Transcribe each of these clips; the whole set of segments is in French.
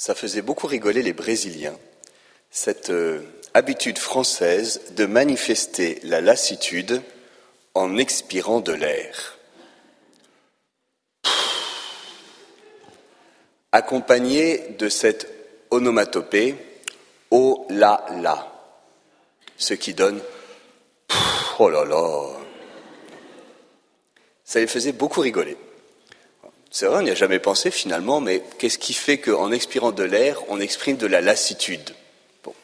Ça faisait beaucoup rigoler les Brésiliens, cette euh, habitude française de manifester la lassitude en expirant de l'air. Accompagné de cette onomatopée oh la la, ce qui donne oh là là. Ça les faisait beaucoup rigoler. C'est vrai, on n'y a jamais pensé finalement, mais qu'est-ce qui fait qu'en expirant de l'air, on exprime de la lassitude? Bon.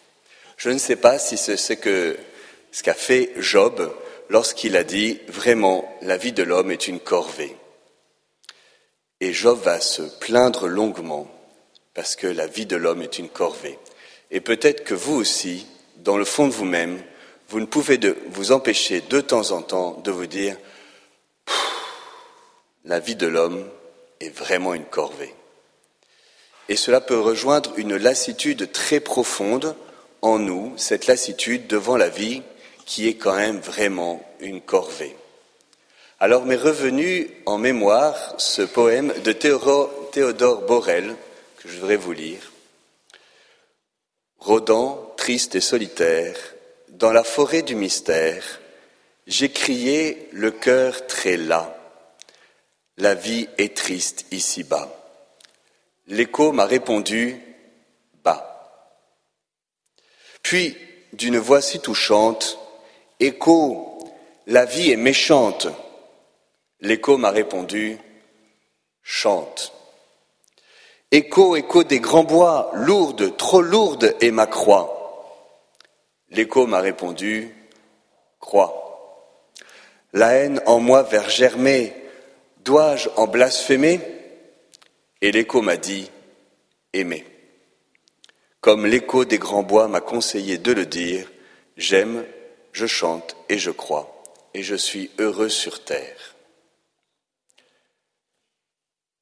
Je ne sais pas si c'est ce qu'a fait Job lorsqu'il a dit vraiment la vie de l'homme est une corvée. Et Job va se plaindre longuement parce que la vie de l'homme est une corvée. Et peut-être que vous aussi, dans le fond de vous-même, vous ne pouvez vous empêcher de temps en temps de vous dire la vie de l'homme est vraiment une corvée. Et cela peut rejoindre une lassitude très profonde en nous, cette lassitude devant la vie qui est quand même vraiment une corvée. Alors m'est revenu en mémoire ce poème de Théodore Borel que je voudrais vous lire. Rôdant, triste et solitaire, dans la forêt du mystère, j'ai crié le cœur très las la vie est triste ici-bas. L'écho m'a répondu bas. Puis, d'une voix si touchante, Écho, la vie est méchante. L'écho m'a répondu Chante. Écho, écho des grands bois, lourde, trop lourde est ma croix. L'écho m'a répondu Croix. La haine en moi vers germer, Dois-je en blasphémer? Et l'écho m'a dit, aimer. Comme l'écho des grands bois m'a conseillé de le dire, j'aime, je chante et je crois, et je suis heureux sur terre.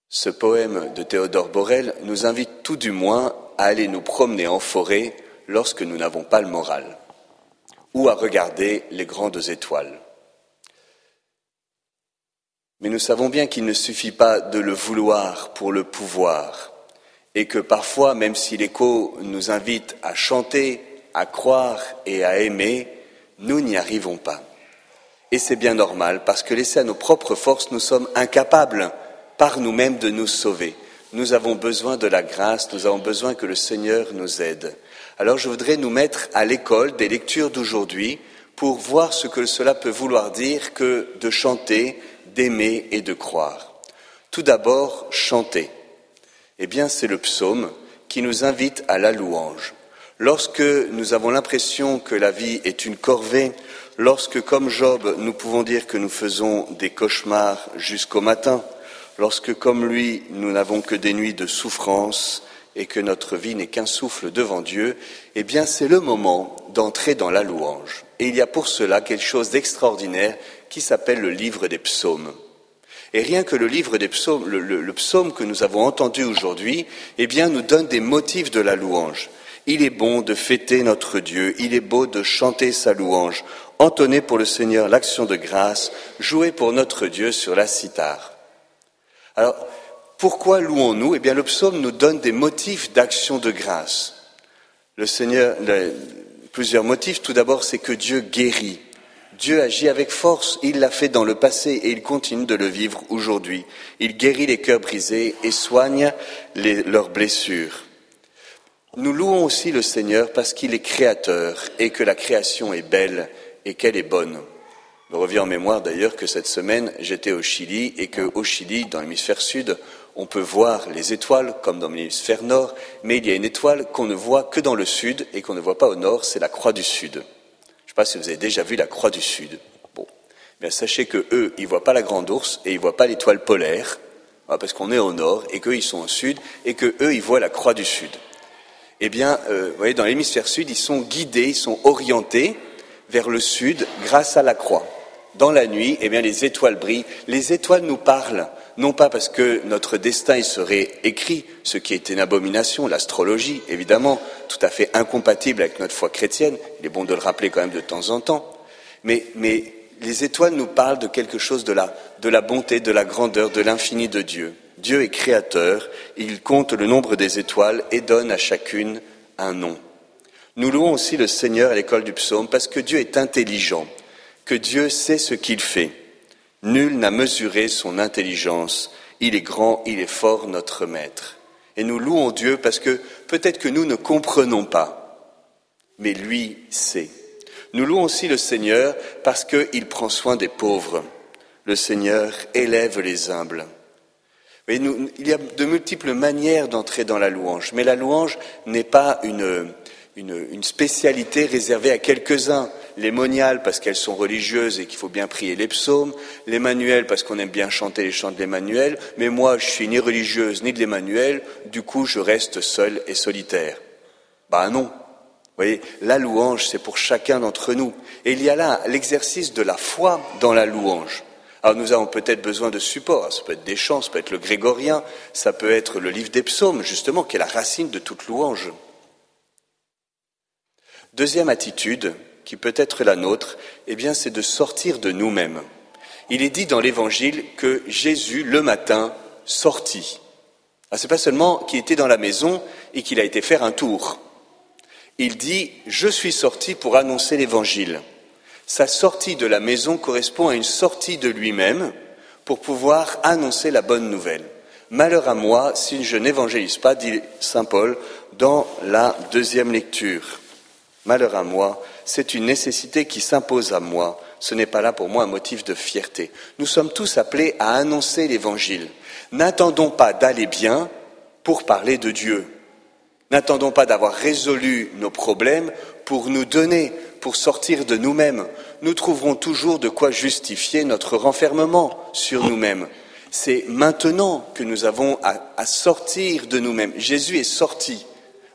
Ce poème de Théodore Borel nous invite tout du moins à aller nous promener en forêt lorsque nous n'avons pas le moral, ou à regarder les grandes étoiles. Mais nous savons bien qu'il ne suffit pas de le vouloir pour le pouvoir, et que parfois, même si l'écho nous invite à chanter, à croire et à aimer, nous n'y arrivons pas. Et c'est bien normal, parce que laissés à nos propres forces, nous sommes incapables par nous-mêmes de nous sauver. Nous avons besoin de la grâce, nous avons besoin que le Seigneur nous aide. Alors je voudrais nous mettre à l'école des lectures d'aujourd'hui pour voir ce que cela peut vouloir dire que de chanter, d'aimer et de croire. Tout d'abord, chanter. Eh bien, c'est le psaume qui nous invite à la louange. Lorsque nous avons l'impression que la vie est une corvée, lorsque, comme Job, nous pouvons dire que nous faisons des cauchemars jusqu'au matin, lorsque, comme lui, nous n'avons que des nuits de souffrance et que notre vie n'est qu'un souffle devant Dieu, eh bien, c'est le moment d'entrer dans la louange. Et il y a pour cela quelque chose d'extraordinaire qui s'appelle le livre des psaumes. Et rien que le livre des psaumes, le, psaume que nous avons entendu aujourd'hui, eh bien, nous donne des motifs de la louange. Il est bon de fêter notre Dieu, il est beau de chanter sa louange, entonner pour le Seigneur l'action de grâce, jouer pour notre Dieu sur la cithare. Alors, pourquoi louons-nous? Eh bien, le psaume nous donne des motifs d'action de grâce. Le Seigneur, plusieurs motifs. Tout d'abord, c'est que Dieu guérit. Dieu agit avec force, il l'a fait dans le passé et il continue de le vivre aujourd'hui. Il guérit les cœurs brisés et soigne leurs blessures. Nous louons aussi le Seigneur parce qu'il est créateur et que la création est belle et qu'elle est bonne. Je me reviens en mémoire d'ailleurs que cette semaine j'étais au Chili et qu'au Chili, dans l'hémisphère sud, on peut voir les étoiles comme dans l'hémisphère nord, mais il y a une étoile qu'on ne voit que dans le sud et qu'on ne voit pas au nord, c'est la croix du sud sais pas si vous avez déjà vu la Croix du Sud. Sachez que eux, ils voient pas la grande ours et ils voient pas l'étoile polaire, hein, parce qu'on est au nord et qu'eux, ils sont au sud et que eux, ils voient la Croix du Sud. Eh bien, euh, vous voyez, dans l'hémisphère sud, ils sont guidés, ils sont orientés vers le sud grâce à la croix. Dans la nuit, eh bien, les étoiles brillent. Les étoiles nous parlent non pas parce que notre destin y serait écrit, ce qui est une abomination, l'astrologie, évidemment, tout à fait incompatible avec notre foi chrétienne, il est bon de le rappeler quand même de temps en temps, mais, les étoiles nous parlent de quelque chose de la bonté, de la grandeur, de l'infini de Dieu. Dieu est créateur, il compte le nombre des étoiles et donne à chacune un nom. Nous louons aussi le Seigneur à l'école du psaume parce que Dieu est intelligent, que Dieu sait ce qu'il fait. Nul n'a mesuré son intelligence. Il est grand, il est fort, notre Maître. Et nous louons Dieu parce que peut-être que nous ne comprenons pas, mais lui sait. Nous louons aussi le Seigneur parce qu'il prend soin des pauvres. Le Seigneur élève les humbles. Il y a de multiples manières d'entrer dans la louange, mais la louange n'est pas une, une, spécialité réservée à quelques-uns. Les moniales parce qu'elles sont religieuses et qu'il faut bien prier les psaumes, les manuels parce qu'on aime bien chanter les chants de l'Emmanuel, mais moi je suis ni religieuse ni de l'Emmanuel, du coup je reste seule et solitaire. Ben non. Vous voyez, la louange, c'est pour chacun d'entre nous. Et il y a là l'exercice de la foi dans la louange. Alors nous avons peut-être besoin de support, ça peut être des chants, ça peut être le grégorien, ça peut être le livre des psaumes, justement, qui est la racine de toute louange. Deuxième attitude, qui peut être la nôtre, eh bien, c'est de sortir de nous-mêmes. Il est dit dans l'Évangile que Jésus, le matin, sortit. Ah, c'est pas seulement qu'il était dans la maison et qu'il a été faire un tour. Il dit Je suis sorti pour annoncer l'Évangile. Sa sortie de la maison correspond à une sortie de lui-même pour pouvoir annoncer la bonne nouvelle. Malheur à moi si je n'évangélise pas, dit Saint Paul dans la deuxième lecture. Malheur à moi, c'est une nécessité qui s'impose à moi. Ce n'est pas là pour moi un motif de fierté. Nous sommes tous appelés à annoncer l'Évangile. N'attendons pas d'aller bien pour parler de Dieu. N'attendons pas d'avoir résolu nos problèmes pour nous donner, pour sortir de nous-mêmes. Nous trouverons toujours de quoi justifier notre renfermement sur nous-mêmes. C'est maintenant que nous avons à, sortir de nous-mêmes. Jésus est sorti.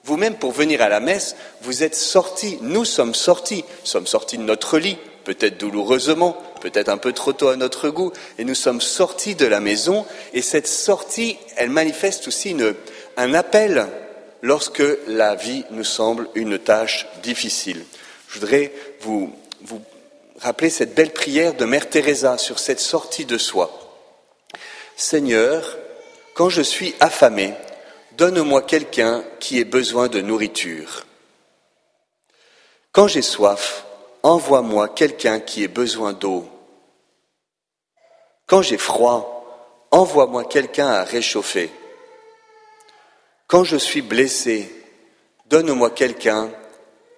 Vous-même, pour venir à la messe, vous êtes sortis, nous sommes sortis, sommes sortis de notre lit, peut-être douloureusement, peut-être un peu trop tôt à notre goût, et nous sommes sortis de la maison, et cette sortie, elle manifeste aussi un appel lorsque la vie nous semble une tâche difficile. Je voudrais vous, vous rappeler cette belle prière de Mère Teresa sur cette sortie de soi. Seigneur, quand je suis affamé, Donne-moi quelqu'un qui ait besoin de nourriture. Quand j'ai soif, envoie-moi quelqu'un qui ait besoin d'eau. Quand j'ai froid, envoie-moi quelqu'un à réchauffer. Quand je suis blessé, donne-moi quelqu'un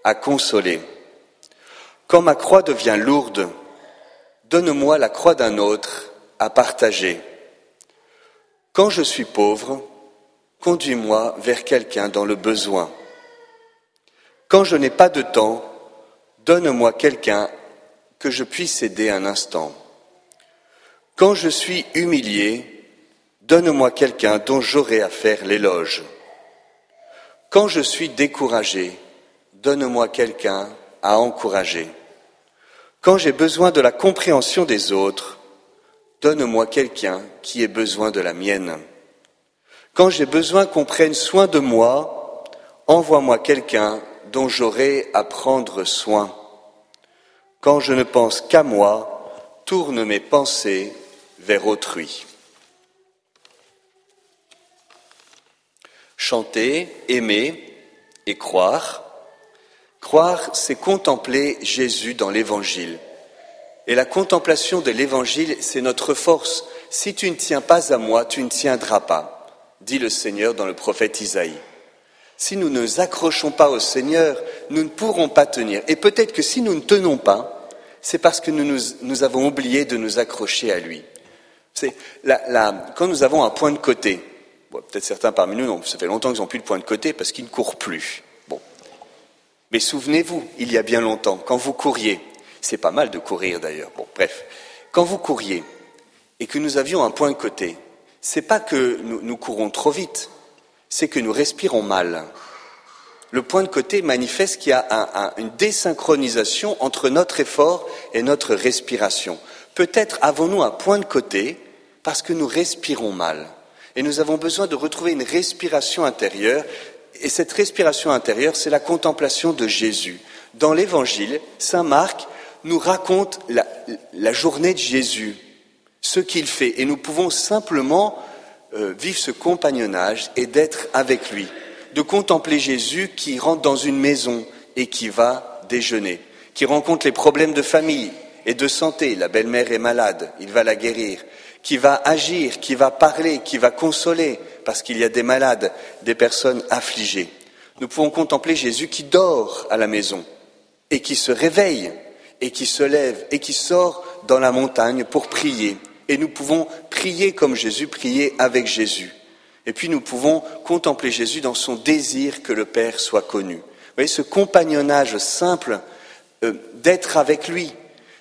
à consoler. Quand ma croix devient lourde, donne-moi la croix d'un autre à partager. Quand je suis pauvre, conduis-moi vers quelqu'un dans le besoin. Quand je n'ai pas de temps, donne-moi quelqu'un que je puisse aider un instant. Quand je suis humilié, donne-moi quelqu'un dont j'aurai à faire l'éloge. Quand je suis découragé, donne-moi quelqu'un à encourager. Quand j'ai besoin de la compréhension des autres, donne-moi quelqu'un qui ait besoin de la mienne. Quand j'ai besoin qu'on prenne soin de moi, envoie-moi quelqu'un dont j'aurai à prendre soin. Quand je ne pense qu'à moi, tourne mes pensées vers autrui. Chanter, aimer et croire. Croire, c'est contempler Jésus dans l'Évangile. Et la contemplation de l'Évangile, c'est notre force. Si tu ne tiens pas à moi, tu ne tiendras pas dit le Seigneur dans le prophète Isaïe. Si nous ne nous accrochons pas au Seigneur, nous ne pourrons pas tenir. Et peut-être que si nous ne tenons pas, c'est parce que nous, avons oublié de nous accrocher à lui. C'est quand nous avons un point de côté, peut-être certains parmi nous, ça fait longtemps qu'ils n'ont plus de point de côté parce qu'ils ne courent plus. Bon. Mais souvenez-vous, il y a bien longtemps, quand vous couriez, c'est pas mal de courir d'ailleurs, bon, bref, quand vous couriez et que nous avions un point de côté, c'est pas que nous, courons trop vite, c'est que nous respirons mal. Le point de côté manifeste qu'il y a une désynchronisation entre notre effort et notre respiration. Peut-être avons-nous un point de côté parce que nous respirons mal. Et nous avons besoin de retrouver une respiration intérieure. Et cette respiration intérieure, c'est la contemplation de Jésus. Dans l'Évangile, Saint Marc nous raconte la, la journée de Jésus, ce qu'il fait, et nous pouvons simplement euh, vivre ce compagnonnage et d'être avec lui, de contempler Jésus qui rentre dans une maison et qui va déjeuner, qui rencontre les problèmes de famille et de santé. La belle-mère est malade, il va la guérir, qui va agir, qui va parler, qui va consoler, parce qu'il y a des malades, des personnes affligées. Nous pouvons contempler Jésus qui dort à la maison et qui se réveille et qui se lève et qui sort dans la montagne pour prier. Et nous pouvons prier comme Jésus, prier avec Jésus. Et puis nous pouvons contempler Jésus dans son désir que le Père soit connu. Vous voyez, ce compagnonnage simple euh, d'être avec lui.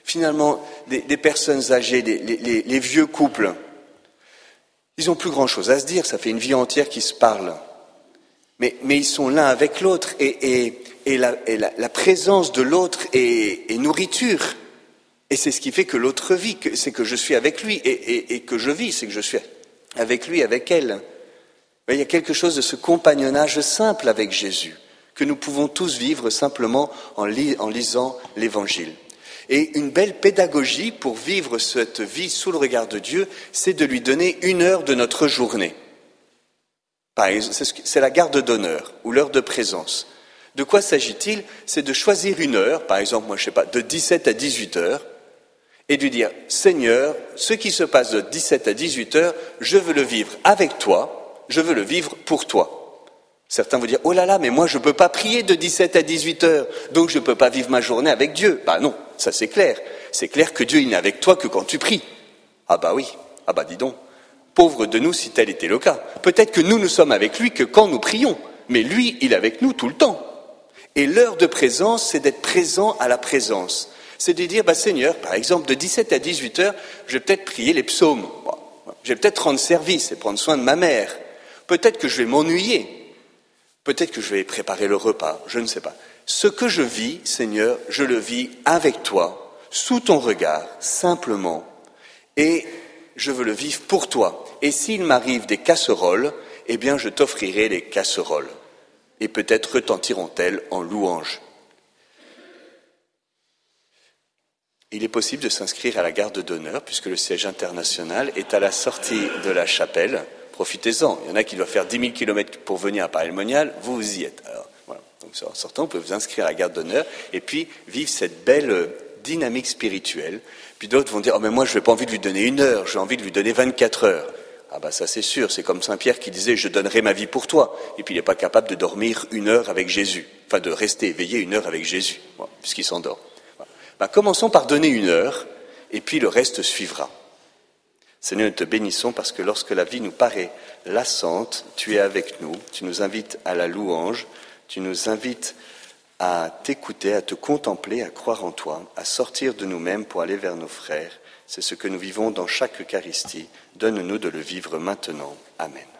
Finalement, des, personnes âgées, les, vieux couples, ils n'ont plus grand-chose à se dire, ça fait une vie entière qu'ils se parlent. Mais, ils sont l'un avec l'autre et, la, présence de l'autre est, nourriture. Et c'est ce qui fait que l'autre vit, c'est que je suis avec lui et, que je vis, c'est que je suis avec lui, avec elle. Il y a quelque chose de ce compagnonnage simple avec Jésus que nous pouvons tous vivre simplement en, lisant l'Évangile. Et une belle pédagogie pour vivre cette vie sous le regard de Dieu, c'est de lui donner une heure de notre journée. C'est la garde d'honneur ou l'heure de présence. De quoi s'agit-il? C'est de choisir une heure, par exemple, moi je sais pas, de 17 à 18 heures, et de dire, Seigneur, ce qui se passe de 17 à 18 heures, je veux le vivre avec toi, je veux le vivre pour toi. Certains vont dire, oh là là, mais moi je ne peux pas prier de 17 à 18 heures, donc je ne peux pas vivre ma journée avec Dieu. Bah non, ça c'est clair. C'est clair que Dieu il n'est avec toi que quand tu pries. Ah bah oui, ah bah dis donc. Pauvre de nous si tel était le cas. Peut-être que nous nous sommes avec lui que quand nous prions, mais lui il est avec nous tout le temps. Et l'heure de présence, c'est d'être présent à la présence. C'est de dire, bah Seigneur, par exemple, de 17 à 18 heures, je vais peut-être prier les psaumes. Je vais peut-être rendre service et prendre soin de ma mère. Peut-être que je vais m'ennuyer. Peut-être que je vais préparer le repas, je ne sais pas. Ce que je vis, Seigneur, je le vis avec toi, sous ton regard, simplement, et je veux le vivre pour toi. Et s'il m'arrive des casseroles, eh bien je t'offrirai les casseroles, et peut-être retentiront-elles en louange. Il est possible de s'inscrire à la garde d'honneur, puisque le siège international est à la sortie de la chapelle profitez-en. Il y en a qui doivent faire 10 000 kilomètres pour venir à Paris-le-Monial, vous, vous y êtes. Alors, voilà. Donc, en sortant, vous pouvez vous inscrire à la garde d'honneur et puis vivre cette belle dynamique spirituelle. Puis d'autres vont dire, oh, mais moi, je n'ai pas envie de lui donner une heure, j'ai envie de lui donner 24 heures. Ah bah ça c'est sûr, c'est comme Saint Pierre qui disait je donnerai ma vie pour toi. Et puis il n'est pas capable de dormir une heure avec Jésus, enfin de rester éveillé une heure avec Jésus, puisqu'il s'endort. Bah, commençons par donner une heure, et puis le reste suivra. Seigneur, nous te bénissons parce que lorsque la vie nous paraît lassante, tu es avec nous, tu nous invites à la louange, tu nous invites à t'écouter, à te contempler, à croire en toi, à sortir de nous-mêmes pour aller vers nos frères. C'est ce que nous vivons dans chaque Eucharistie. Donne-nous de le vivre maintenant. Amen.